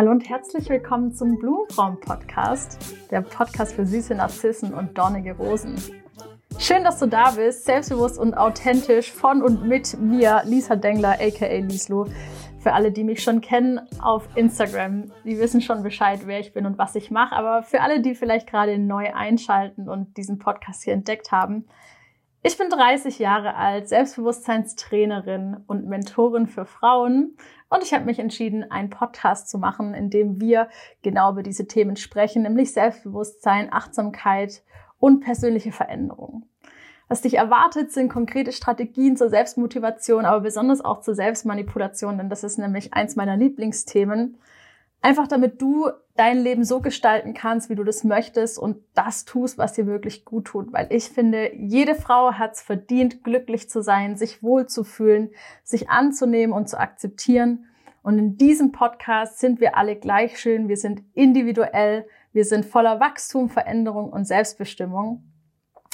Hallo und herzlich willkommen zum Blumenfrauen-Podcast, der Podcast für süße Narzissen und dornige Rosen. Schön, dass du da bist, selbstbewusst und authentisch von und mit mir, Lisa Dengler, aka Lislo. Für alle, die mich schon kennen auf Instagram, die wissen schon Bescheid, wer ich bin und was ich mache. Aber für alle, die vielleicht gerade neu einschalten und diesen Podcast hier entdeckt haben, ich bin 30 Jahre alt, Selbstbewusstseinstrainerin und Mentorin für Frauen und ich habe mich entschieden, einen Podcast zu machen, in dem wir genau über diese Themen sprechen, nämlich Selbstbewusstsein, Achtsamkeit und persönliche Veränderung. Was dich erwartet, sind konkrete Strategien zur Selbstmotivation, aber besonders auch zur Selbstmanipulation, denn das ist nämlich eins meiner Lieblingsthemen. Einfach damit du dein Leben so gestalten kannst, wie du das möchtest und das tust, was dir wirklich gut tut. Weil ich finde, jede Frau hat es verdient, glücklich zu sein, sich wohlzufühlen, sich anzunehmen und zu akzeptieren. Und in diesem Podcast sind wir alle gleich schön, wir sind individuell, wir sind voller Wachstum, Veränderung und Selbstbestimmung.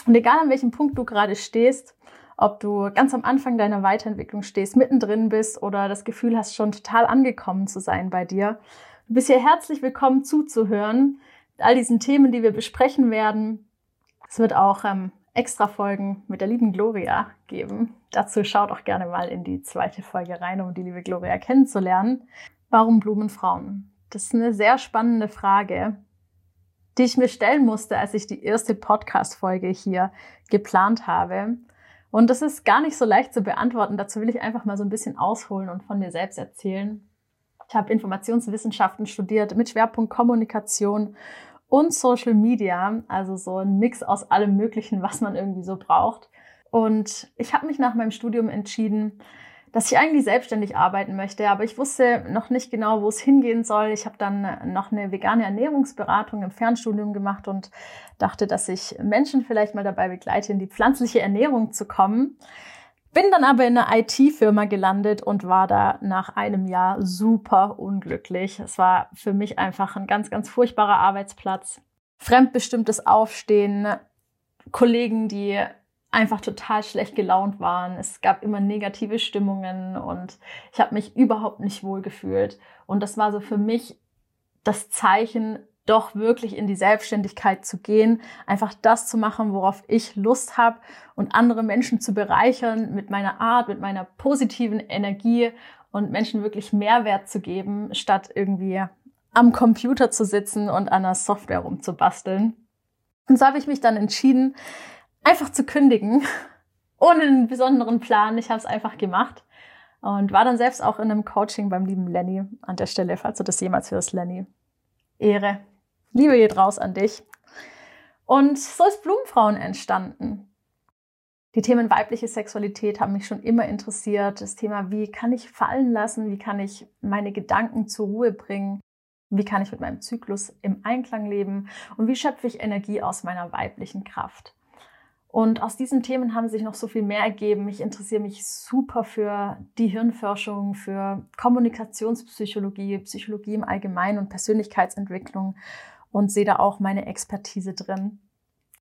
Und egal an welchem Punkt du gerade stehst, ob du ganz am Anfang deiner Weiterentwicklung stehst, mittendrin bist oder das Gefühl hast, schon total angekommen zu sein bei dir, Du bist hier herzlich willkommen zuzuhören. All diesen Themen, die wir besprechen werden. Es wird auch ähm, extra Folgen mit der lieben Gloria geben. Dazu schaut auch gerne mal in die zweite Folge rein, um die liebe Gloria kennenzulernen. Warum Blumenfrauen? Das ist eine sehr spannende Frage, die ich mir stellen musste, als ich die erste Podcast-Folge hier geplant habe. Und das ist gar nicht so leicht zu beantworten. Dazu will ich einfach mal so ein bisschen ausholen und von mir selbst erzählen. Ich habe Informationswissenschaften studiert mit Schwerpunkt Kommunikation und Social Media, also so ein Mix aus allem Möglichen, was man irgendwie so braucht. Und ich habe mich nach meinem Studium entschieden, dass ich eigentlich selbstständig arbeiten möchte, aber ich wusste noch nicht genau, wo es hingehen soll. Ich habe dann noch eine vegane Ernährungsberatung im Fernstudium gemacht und dachte, dass ich Menschen vielleicht mal dabei begleite, in die pflanzliche Ernährung zu kommen. Bin dann aber in einer IT-Firma gelandet und war da nach einem Jahr super unglücklich. Es war für mich einfach ein ganz, ganz furchtbarer Arbeitsplatz. Fremdbestimmtes Aufstehen, Kollegen, die einfach total schlecht gelaunt waren. Es gab immer negative Stimmungen und ich habe mich überhaupt nicht wohl gefühlt. Und das war so für mich das Zeichen, doch wirklich in die Selbstständigkeit zu gehen, einfach das zu machen, worauf ich Lust habe und andere Menschen zu bereichern mit meiner Art, mit meiner positiven Energie und Menschen wirklich Mehrwert zu geben, statt irgendwie am Computer zu sitzen und an der Software rumzubasteln. Und so habe ich mich dann entschieden, einfach zu kündigen, ohne einen besonderen Plan. Ich habe es einfach gemacht und war dann selbst auch in einem Coaching beim lieben Lenny an der Stelle, falls du das jemals hörst, Lenny. Ehre. Liebe geht raus an dich. Und so ist Blumenfrauen entstanden. Die Themen weibliche Sexualität haben mich schon immer interessiert. Das Thema, wie kann ich fallen lassen? Wie kann ich meine Gedanken zur Ruhe bringen? Wie kann ich mit meinem Zyklus im Einklang leben? Und wie schöpfe ich Energie aus meiner weiblichen Kraft? Und aus diesen Themen haben sich noch so viel mehr ergeben. Ich interessiere mich super für die Hirnforschung, für Kommunikationspsychologie, Psychologie im Allgemeinen und Persönlichkeitsentwicklung und sehe da auch meine Expertise drin.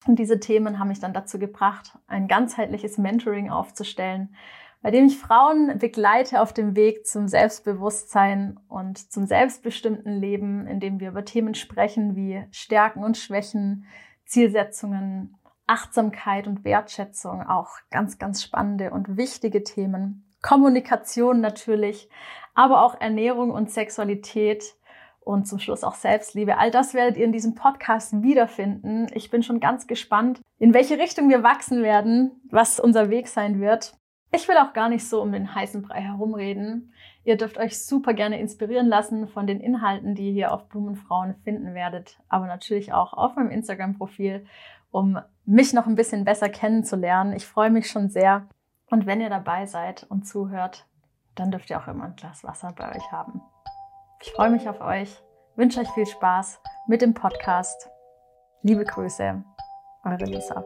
Und diese Themen haben mich dann dazu gebracht, ein ganzheitliches Mentoring aufzustellen, bei dem ich Frauen begleite auf dem Weg zum Selbstbewusstsein und zum selbstbestimmten Leben, in dem wir über Themen sprechen wie Stärken und Schwächen, Zielsetzungen, Achtsamkeit und Wertschätzung, auch ganz, ganz spannende und wichtige Themen. Kommunikation natürlich, aber auch Ernährung und Sexualität und zum Schluss auch Selbstliebe. All das werdet ihr in diesem Podcast wiederfinden. Ich bin schon ganz gespannt, in welche Richtung wir wachsen werden, was unser Weg sein wird. Ich will auch gar nicht so um den heißen Brei herumreden. Ihr dürft euch super gerne inspirieren lassen von den Inhalten, die ihr hier auf Blumenfrauen finden werdet, aber natürlich auch auf meinem Instagram-Profil, um mich noch ein bisschen besser kennenzulernen. Ich freue mich schon sehr. Und wenn ihr dabei seid und zuhört, dann dürft ihr auch immer ein Glas Wasser bei euch haben. Ich freue mich auf euch, wünsche euch viel Spaß mit dem Podcast. Liebe Grüße, eure Lisa.